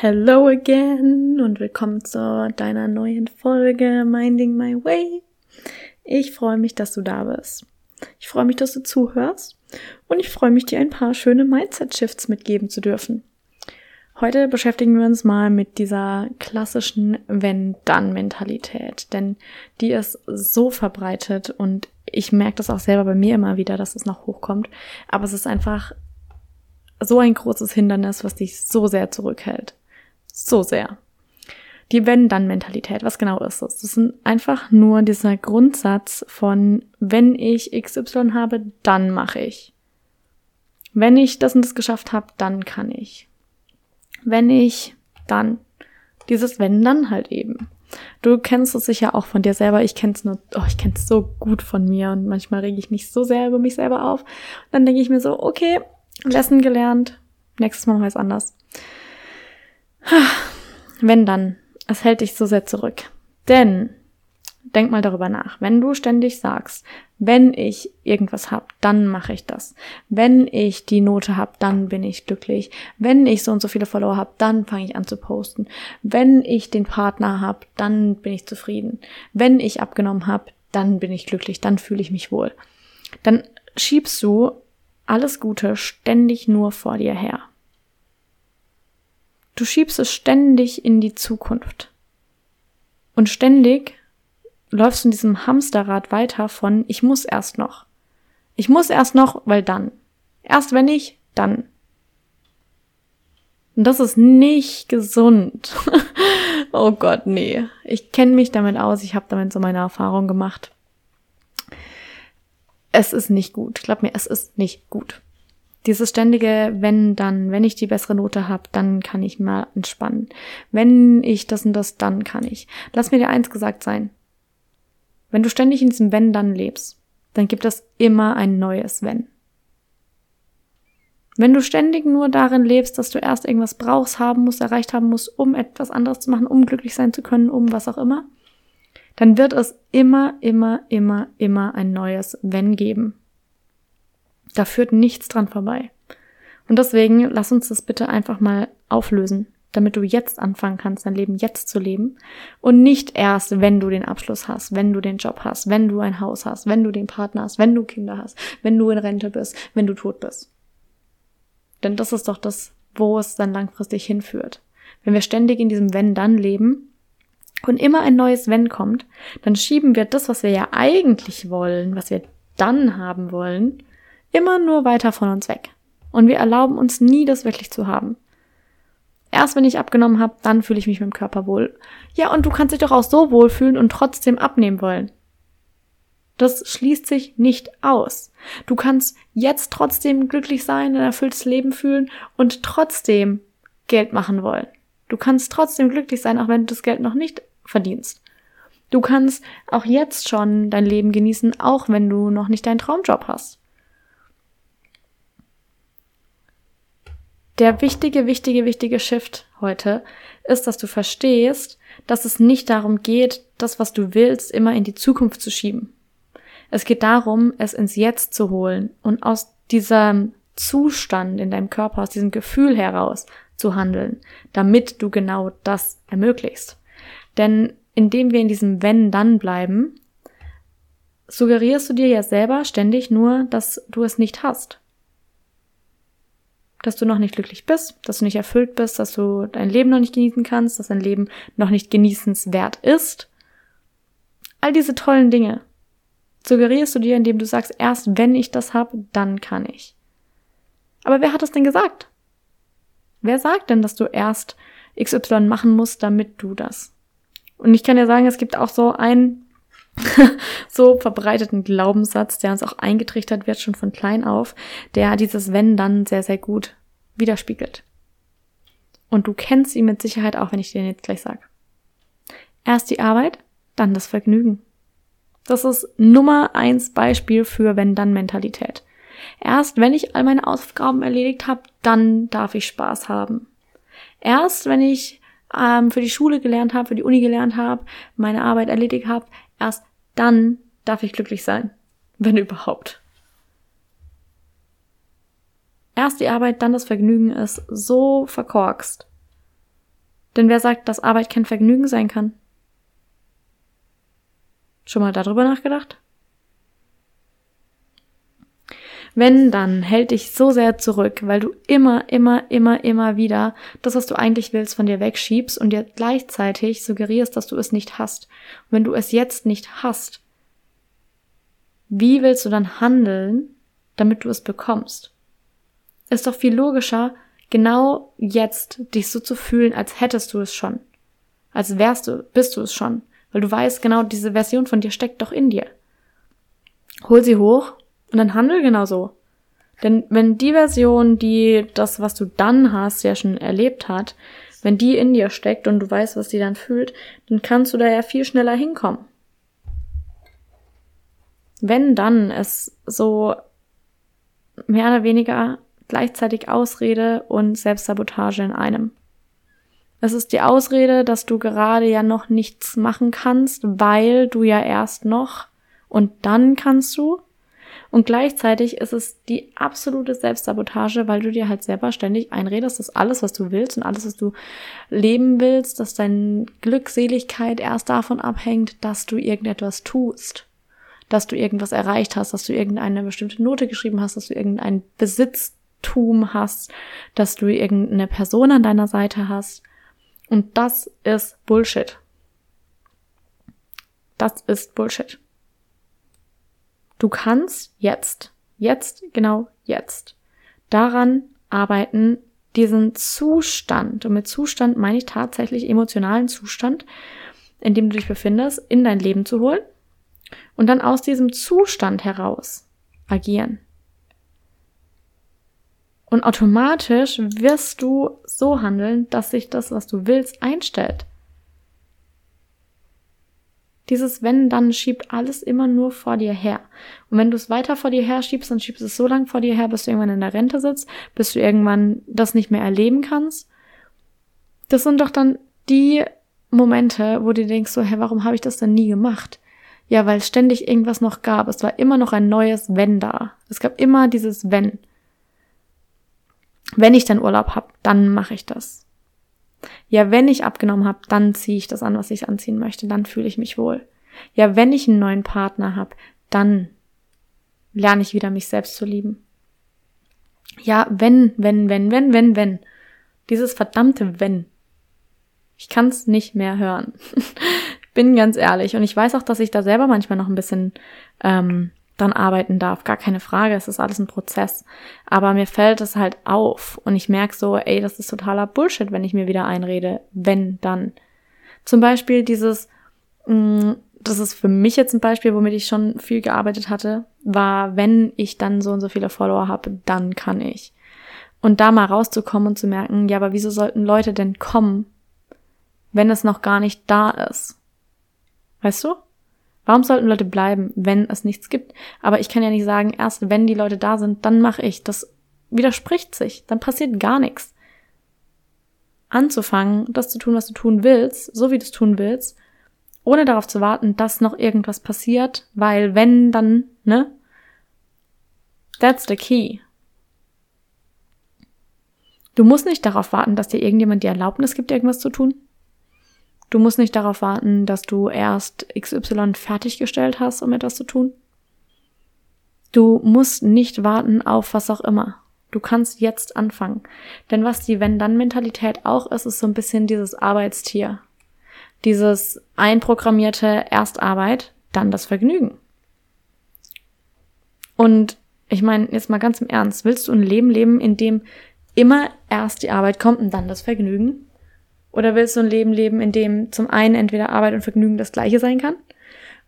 Hello again und willkommen zu deiner neuen Folge Minding My Way. Ich freue mich, dass du da bist. Ich freue mich, dass du zuhörst und ich freue mich, dir ein paar schöne Mindset-Shifts mitgeben zu dürfen. Heute beschäftigen wir uns mal mit dieser klassischen Wenn-Dann-Mentalität, denn die ist so verbreitet und ich merke das auch selber bei mir immer wieder, dass es noch hochkommt, aber es ist einfach so ein großes Hindernis, was dich so sehr zurückhält. So sehr. Die Wenn-Dann-Mentalität, was genau ist das? Das ist einfach nur dieser Grundsatz von, wenn ich XY habe, dann mache ich. Wenn ich das und das geschafft habe, dann kann ich wenn ich, dann. Dieses wenn dann halt eben. Du kennst es sicher auch von dir selber. Ich kenn's nur, oh, ich kenn's so gut von mir und manchmal rege ich mich so sehr über mich selber auf. Dann denke ich mir so, okay, Lesson gelernt, nächstes Mal weiß anders. Wenn dann, es hält dich so sehr zurück. Denn denk mal darüber nach. Wenn du ständig sagst, wenn ich irgendwas hab, dann mache ich das. Wenn ich die Note hab, dann bin ich glücklich. Wenn ich so und so viele Follower hab, dann fange ich an zu posten. Wenn ich den Partner hab, dann bin ich zufrieden. Wenn ich abgenommen hab, dann bin ich glücklich, dann fühle ich mich wohl. Dann schiebst du alles Gute ständig nur vor dir her. Du schiebst es ständig in die Zukunft. Und ständig läufst du in diesem Hamsterrad weiter von ich muss erst noch. Ich muss erst noch, weil dann. Erst wenn ich, dann. Und das ist nicht gesund. oh Gott, nee. Ich kenne mich damit aus, ich habe damit so meine Erfahrung gemacht. Es ist nicht gut. Glaub mir, es ist nicht gut. Dieses ständige, wenn dann, wenn ich die bessere Note habe, dann kann ich mal entspannen. Wenn ich das und das, dann kann ich. Lass mir dir eins gesagt sein. Wenn du ständig in diesem Wenn dann lebst, dann gibt es immer ein neues Wenn. Wenn du ständig nur darin lebst, dass du erst irgendwas brauchst, haben musst, erreicht haben musst, um etwas anderes zu machen, um glücklich sein zu können, um was auch immer, dann wird es immer, immer, immer, immer ein neues Wenn geben. Da führt nichts dran vorbei. Und deswegen lass uns das bitte einfach mal auflösen damit du jetzt anfangen kannst, dein Leben jetzt zu leben und nicht erst, wenn du den Abschluss hast, wenn du den Job hast, wenn du ein Haus hast, wenn du den Partner hast, wenn du Kinder hast, wenn du in Rente bist, wenn du tot bist. Denn das ist doch das, wo es dann langfristig hinführt. Wenn wir ständig in diesem Wenn-Dann leben und immer ein neues Wenn kommt, dann schieben wir das, was wir ja eigentlich wollen, was wir dann haben wollen, immer nur weiter von uns weg. Und wir erlauben uns nie, das wirklich zu haben. Erst wenn ich abgenommen habe, dann fühle ich mich mit dem Körper wohl. Ja, und du kannst dich doch auch so wohlfühlen und trotzdem abnehmen wollen. Das schließt sich nicht aus. Du kannst jetzt trotzdem glücklich sein, ein erfülltes Leben fühlen und trotzdem Geld machen wollen. Du kannst trotzdem glücklich sein, auch wenn du das Geld noch nicht verdienst. Du kannst auch jetzt schon dein Leben genießen, auch wenn du noch nicht deinen Traumjob hast. Der wichtige, wichtige, wichtige Shift heute ist, dass du verstehst, dass es nicht darum geht, das, was du willst, immer in die Zukunft zu schieben. Es geht darum, es ins Jetzt zu holen und aus diesem Zustand in deinem Körper, aus diesem Gefühl heraus zu handeln, damit du genau das ermöglichst. Denn indem wir in diesem Wenn-Dann bleiben, suggerierst du dir ja selber ständig nur, dass du es nicht hast dass du noch nicht glücklich bist, dass du nicht erfüllt bist, dass du dein Leben noch nicht genießen kannst, dass dein Leben noch nicht genießenswert ist. All diese tollen Dinge suggerierst du dir, indem du sagst, erst wenn ich das habe, dann kann ich. Aber wer hat das denn gesagt? Wer sagt denn, dass du erst XY machen musst, damit du das? Und ich kann dir sagen, es gibt auch so einen so verbreiteten Glaubenssatz, der uns auch eingetrichtert wird, schon von klein auf, der dieses Wenn dann sehr, sehr gut widerspiegelt. Und du kennst ihn mit Sicherheit auch, wenn ich dir jetzt gleich sage. Erst die Arbeit, dann das Vergnügen. Das ist Nummer eins Beispiel für Wenn-Dann-Mentalität. Erst wenn ich all meine Aufgaben erledigt habe, dann darf ich Spaß haben. Erst wenn ich ähm, für die Schule gelernt habe, für die Uni gelernt habe, meine Arbeit erledigt habe, erst dann darf ich glücklich sein. Wenn überhaupt. Erst die Arbeit, dann das Vergnügen ist so verkorkst. Denn wer sagt, dass Arbeit kein Vergnügen sein kann? Schon mal darüber nachgedacht? Wenn, dann hält dich so sehr zurück, weil du immer, immer, immer, immer wieder das, was du eigentlich willst, von dir wegschiebst und dir gleichzeitig suggerierst, dass du es nicht hast. Und wenn du es jetzt nicht hast, wie willst du dann handeln, damit du es bekommst? Ist doch viel logischer, genau jetzt dich so zu fühlen, als hättest du es schon. Als wärst du, bist du es schon. Weil du weißt, genau diese Version von dir steckt doch in dir. Hol sie hoch und dann handel genauso. Denn wenn die Version, die das, was du dann hast, ja schon erlebt hat, wenn die in dir steckt und du weißt, was die dann fühlt, dann kannst du da ja viel schneller hinkommen. Wenn dann es so mehr oder weniger gleichzeitig Ausrede und Selbstsabotage in einem. Es ist die Ausrede, dass du gerade ja noch nichts machen kannst, weil du ja erst noch und dann kannst du. Und gleichzeitig ist es die absolute Selbstsabotage, weil du dir halt selber ständig einredest, dass alles, was du willst und alles, was du leben willst, dass deine Glückseligkeit erst davon abhängt, dass du irgendetwas tust. Dass du irgendwas erreicht hast, dass du irgendeine bestimmte Note geschrieben hast, dass du irgendeinen Besitztum hast, dass du irgendeine Person an deiner Seite hast. Und das ist Bullshit. Das ist Bullshit. Du kannst jetzt, jetzt, genau jetzt, daran arbeiten, diesen Zustand, und mit Zustand meine ich tatsächlich emotionalen Zustand, in dem du dich befindest, in dein Leben zu holen und dann aus diesem Zustand heraus agieren. Und automatisch wirst du so handeln, dass sich das, was du willst, einstellt. Dieses wenn, dann schiebt alles immer nur vor dir her. Und wenn du es weiter vor dir her schiebst, dann schiebst du es so lang vor dir her, bis du irgendwann in der Rente sitzt, bis du irgendwann das nicht mehr erleben kannst. Das sind doch dann die Momente, wo du denkst so, hä, warum habe ich das denn nie gemacht? Ja, weil ständig irgendwas noch gab. Es war immer noch ein neues Wenn da. Es gab immer dieses Wenn. Wenn ich dann Urlaub habe, dann mache ich das. Ja, wenn ich abgenommen habe, dann ziehe ich das an, was ich anziehen möchte, dann fühle ich mich wohl. Ja, wenn ich einen neuen Partner habe, dann lerne ich wieder mich selbst zu lieben. Ja, wenn, wenn, wenn, wenn, wenn, wenn. Dieses verdammte wenn. Ich kann es nicht mehr hören. Bin ganz ehrlich. Und ich weiß auch, dass ich da selber manchmal noch ein bisschen ähm, dann arbeiten darf. Gar keine Frage, es ist alles ein Prozess. Aber mir fällt es halt auf und ich merke so, ey, das ist totaler Bullshit, wenn ich mir wieder einrede, wenn dann. Zum Beispiel dieses, mh, mm, das ist für mich jetzt ein Beispiel, womit ich schon viel gearbeitet hatte, war, wenn ich dann so und so viele Follower habe, dann kann ich. Und da mal rauszukommen und zu merken, ja, aber wieso sollten Leute denn kommen, wenn es noch gar nicht da ist? Weißt du? Warum sollten Leute bleiben, wenn es nichts gibt? Aber ich kann ja nicht sagen, erst wenn die Leute da sind, dann mache ich. Das widerspricht sich. Dann passiert gar nichts. Anzufangen, das zu tun, was du tun willst, so wie du es tun willst, ohne darauf zu warten, dass noch irgendwas passiert, weil wenn, dann, ne? That's the key. Du musst nicht darauf warten, dass dir irgendjemand die Erlaubnis gibt, irgendwas zu tun. Du musst nicht darauf warten, dass du erst XY fertiggestellt hast, um etwas zu tun. Du musst nicht warten auf was auch immer. Du kannst jetzt anfangen. Denn was die Wenn-Dann-Mentalität auch ist, ist so ein bisschen dieses Arbeitstier. Dieses einprogrammierte Erstarbeit. dann das Vergnügen. Und ich meine, jetzt mal ganz im Ernst, willst du ein Leben leben, in dem immer erst die Arbeit kommt und dann das Vergnügen? Oder willst du ein Leben leben, in dem zum einen entweder Arbeit und Vergnügen das gleiche sein kann?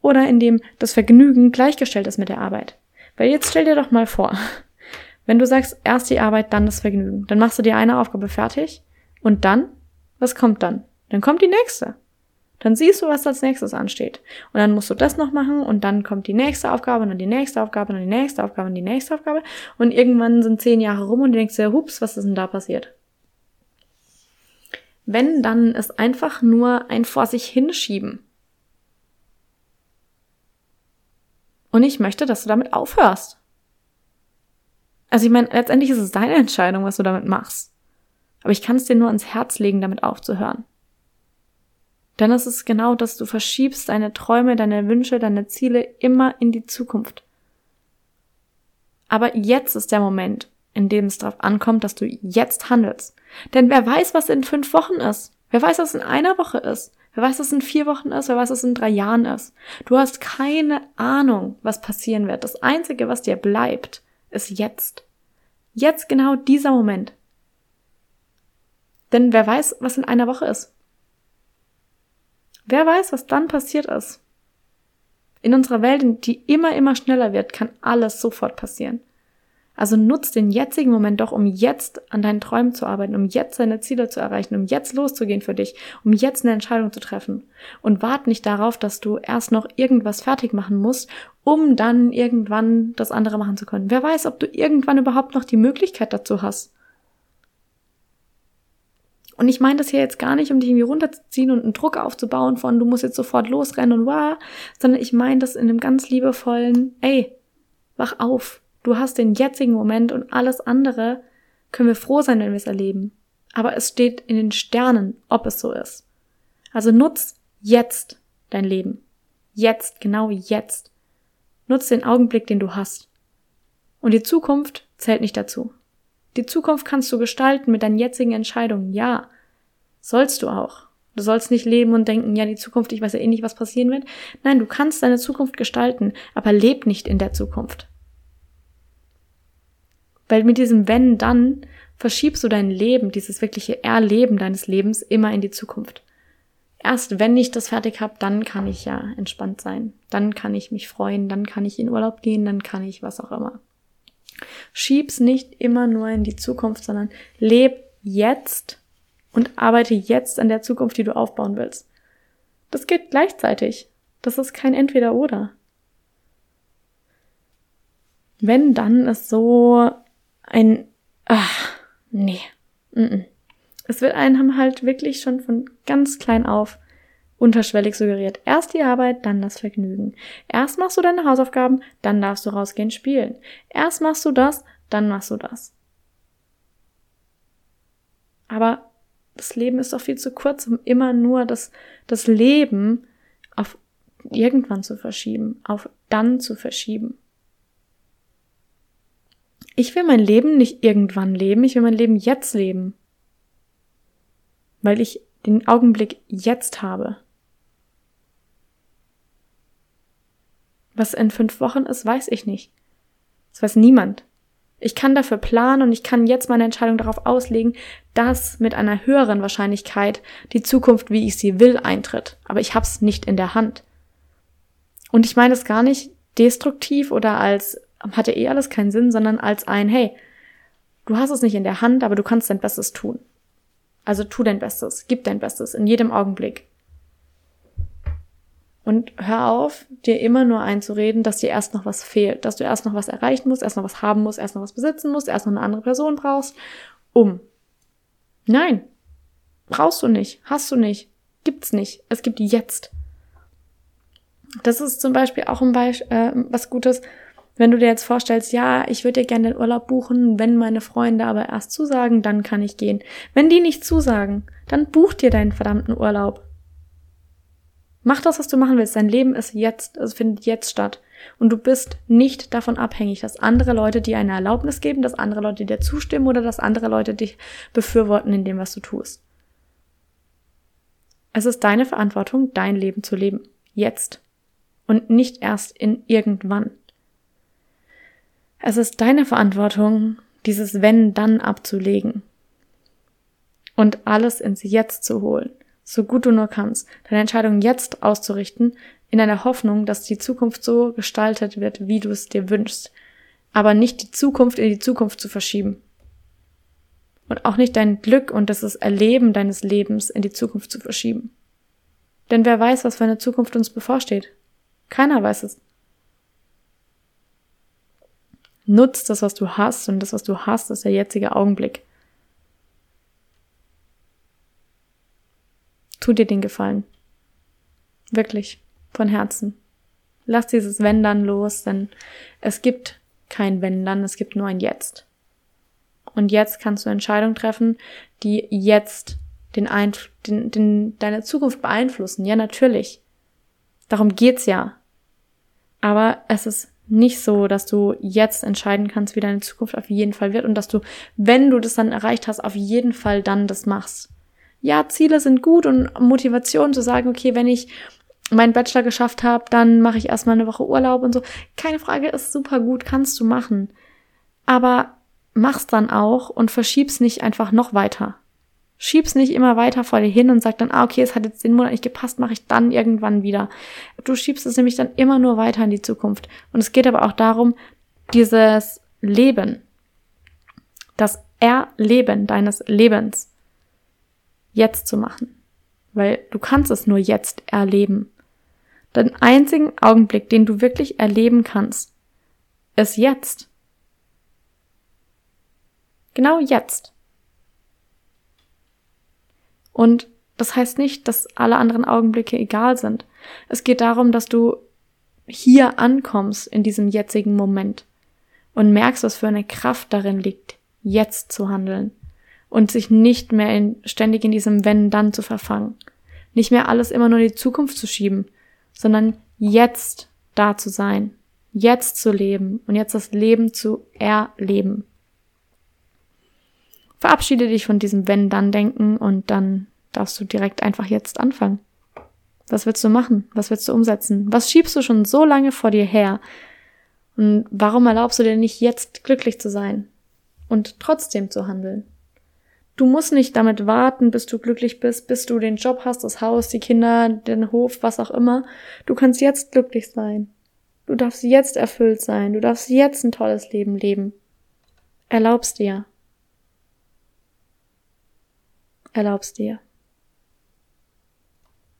Oder in dem das Vergnügen gleichgestellt ist mit der Arbeit? Weil jetzt stell dir doch mal vor, wenn du sagst, erst die Arbeit, dann das Vergnügen, dann machst du dir eine Aufgabe fertig und dann, was kommt dann? Dann kommt die nächste. Dann siehst du, was als nächstes ansteht. Und dann musst du das noch machen und dann kommt die nächste Aufgabe und dann die nächste Aufgabe und dann die nächste Aufgabe und die nächste Aufgabe. Und irgendwann sind zehn Jahre rum und du denkst dir, hups, was ist denn da passiert? Wenn, dann ist einfach nur ein vor sich hinschieben. Und ich möchte, dass du damit aufhörst. Also ich meine, letztendlich ist es deine Entscheidung, was du damit machst. Aber ich kann es dir nur ans Herz legen, damit aufzuhören. Denn es ist genau das, du verschiebst deine Träume, deine Wünsche, deine Ziele immer in die Zukunft. Aber jetzt ist der Moment, in dem es darauf ankommt, dass du jetzt handelst. Denn wer weiß, was in fünf Wochen ist? Wer weiß, was in einer Woche ist? Wer weiß, was in vier Wochen ist? Wer weiß, was in drei Jahren ist? Du hast keine Ahnung, was passieren wird. Das Einzige, was dir bleibt, ist jetzt. Jetzt genau dieser Moment. Denn wer weiß, was in einer Woche ist? Wer weiß, was dann passiert ist? In unserer Welt, die immer, immer schneller wird, kann alles sofort passieren. Also nutz den jetzigen Moment doch, um jetzt an deinen Träumen zu arbeiten, um jetzt deine Ziele zu erreichen, um jetzt loszugehen für dich, um jetzt eine Entscheidung zu treffen. Und wart nicht darauf, dass du erst noch irgendwas fertig machen musst, um dann irgendwann das andere machen zu können. Wer weiß, ob du irgendwann überhaupt noch die Möglichkeit dazu hast. Und ich meine das hier jetzt gar nicht, um dich irgendwie runterzuziehen und einen Druck aufzubauen von, du musst jetzt sofort losrennen und wow, sondern ich meine das in einem ganz liebevollen, ey, wach auf. Du hast den jetzigen Moment und alles andere können wir froh sein, wenn wir es erleben. Aber es steht in den Sternen, ob es so ist. Also nutz jetzt dein Leben. Jetzt, genau jetzt. Nutz den Augenblick, den du hast. Und die Zukunft zählt nicht dazu. Die Zukunft kannst du gestalten mit deinen jetzigen Entscheidungen, ja. Sollst du auch. Du sollst nicht leben und denken, ja, die Zukunft, ich weiß ja eh nicht, was passieren wird. Nein, du kannst deine Zukunft gestalten, aber leb nicht in der Zukunft. Weil mit diesem Wenn, dann verschiebst du dein Leben, dieses wirkliche Erleben deines Lebens immer in die Zukunft. Erst wenn ich das fertig habe, dann kann ich ja entspannt sein. Dann kann ich mich freuen, dann kann ich in Urlaub gehen, dann kann ich was auch immer. Schieb's nicht immer nur in die Zukunft, sondern leb jetzt und arbeite jetzt an der Zukunft, die du aufbauen willst. Das geht gleichzeitig. Das ist kein Entweder-Oder. Wenn, dann ist so ein, ach, nee, mm -mm. es wird einem halt wirklich schon von ganz klein auf unterschwellig suggeriert. Erst die Arbeit, dann das Vergnügen. Erst machst du deine Hausaufgaben, dann darfst du rausgehen spielen. Erst machst du das, dann machst du das. Aber das Leben ist doch viel zu kurz, um immer nur das, das Leben auf irgendwann zu verschieben, auf dann zu verschieben. Ich will mein Leben nicht irgendwann leben, ich will mein Leben jetzt leben. Weil ich den Augenblick jetzt habe. Was in fünf Wochen ist, weiß ich nicht. Das weiß niemand. Ich kann dafür planen und ich kann jetzt meine Entscheidung darauf auslegen, dass mit einer höheren Wahrscheinlichkeit die Zukunft, wie ich sie will, eintritt. Aber ich hab's nicht in der Hand. Und ich meine es gar nicht destruktiv oder als hatte eh alles keinen Sinn, sondern als ein, hey, du hast es nicht in der Hand, aber du kannst dein Bestes tun. Also tu dein Bestes, gib dein Bestes in jedem Augenblick. Und hör auf, dir immer nur einzureden, dass dir erst noch was fehlt, dass du erst noch was erreichen musst, erst noch was haben musst, erst noch was besitzen musst, erst noch eine andere Person brauchst, um. Nein, brauchst du nicht, hast du nicht, gibt's nicht. Es gibt jetzt. Das ist zum Beispiel auch ein Beispiel, äh, was Gutes, wenn du dir jetzt vorstellst, ja, ich würde dir gerne den Urlaub buchen, wenn meine Freunde aber erst zusagen, dann kann ich gehen. Wenn die nicht zusagen, dann buch dir deinen verdammten Urlaub. Mach das, was du machen willst. Dein Leben ist jetzt, es findet jetzt statt. Und du bist nicht davon abhängig, dass andere Leute dir eine Erlaubnis geben, dass andere Leute dir zustimmen oder dass andere Leute dich befürworten in dem, was du tust. Es ist deine Verantwortung, dein Leben zu leben. Jetzt. und nicht erst in irgendwann. Es ist deine Verantwortung, dieses Wenn dann abzulegen und alles ins Jetzt zu holen, so gut du nur kannst, deine Entscheidung jetzt auszurichten, in einer Hoffnung, dass die Zukunft so gestaltet wird, wie du es dir wünschst, aber nicht die Zukunft in die Zukunft zu verschieben. Und auch nicht dein Glück und das Erleben deines Lebens in die Zukunft zu verschieben. Denn wer weiß, was für eine Zukunft uns bevorsteht? Keiner weiß es. Nutz das, was du hast, und das, was du hast, ist der jetzige Augenblick. Tu dir den Gefallen. Wirklich. Von Herzen. Lass dieses Wenn dann los, denn es gibt kein Wenn dann, es gibt nur ein Jetzt. Und jetzt kannst du Entscheidungen treffen, die jetzt den, Einf den, den, deine Zukunft beeinflussen. Ja, natürlich. Darum geht's ja. Aber es ist nicht so, dass du jetzt entscheiden kannst, wie deine Zukunft auf jeden Fall wird und dass du, wenn du das dann erreicht hast, auf jeden Fall dann das machst. Ja, Ziele sind gut und Motivation zu sagen, okay, wenn ich meinen Bachelor geschafft habe, dann mache ich erstmal eine Woche Urlaub und so. Keine Frage, ist super gut, kannst du machen. Aber mach's dann auch und verschieb's nicht einfach noch weiter. Schieb's nicht immer weiter vor dir hin und sag dann, ah, okay, es hat jetzt den Monat nicht gepasst, mache ich dann irgendwann wieder. Du schiebst es nämlich dann immer nur weiter in die Zukunft. Und es geht aber auch darum, dieses Leben, das Erleben deines Lebens jetzt zu machen. Weil du kannst es nur jetzt erleben. Den einzigen Augenblick, den du wirklich erleben kannst, ist jetzt. Genau jetzt. Und das heißt nicht, dass alle anderen Augenblicke egal sind. Es geht darum, dass du hier ankommst in diesem jetzigen Moment und merkst, was für eine Kraft darin liegt, jetzt zu handeln und sich nicht mehr in, ständig in diesem Wenn dann zu verfangen. Nicht mehr alles immer nur in die Zukunft zu schieben, sondern jetzt da zu sein, jetzt zu leben und jetzt das Leben zu erleben. Verabschiede dich von diesem Wenn-Dann-Denken und dann darfst du direkt einfach jetzt anfangen. Was willst du machen? Was willst du umsetzen? Was schiebst du schon so lange vor dir her? Und warum erlaubst du dir nicht jetzt glücklich zu sein und trotzdem zu handeln? Du musst nicht damit warten, bis du glücklich bist, bis du den Job hast, das Haus, die Kinder, den Hof, was auch immer. Du kannst jetzt glücklich sein. Du darfst jetzt erfüllt sein. Du darfst jetzt ein tolles Leben leben. Erlaubst dir. Erlaubst dir.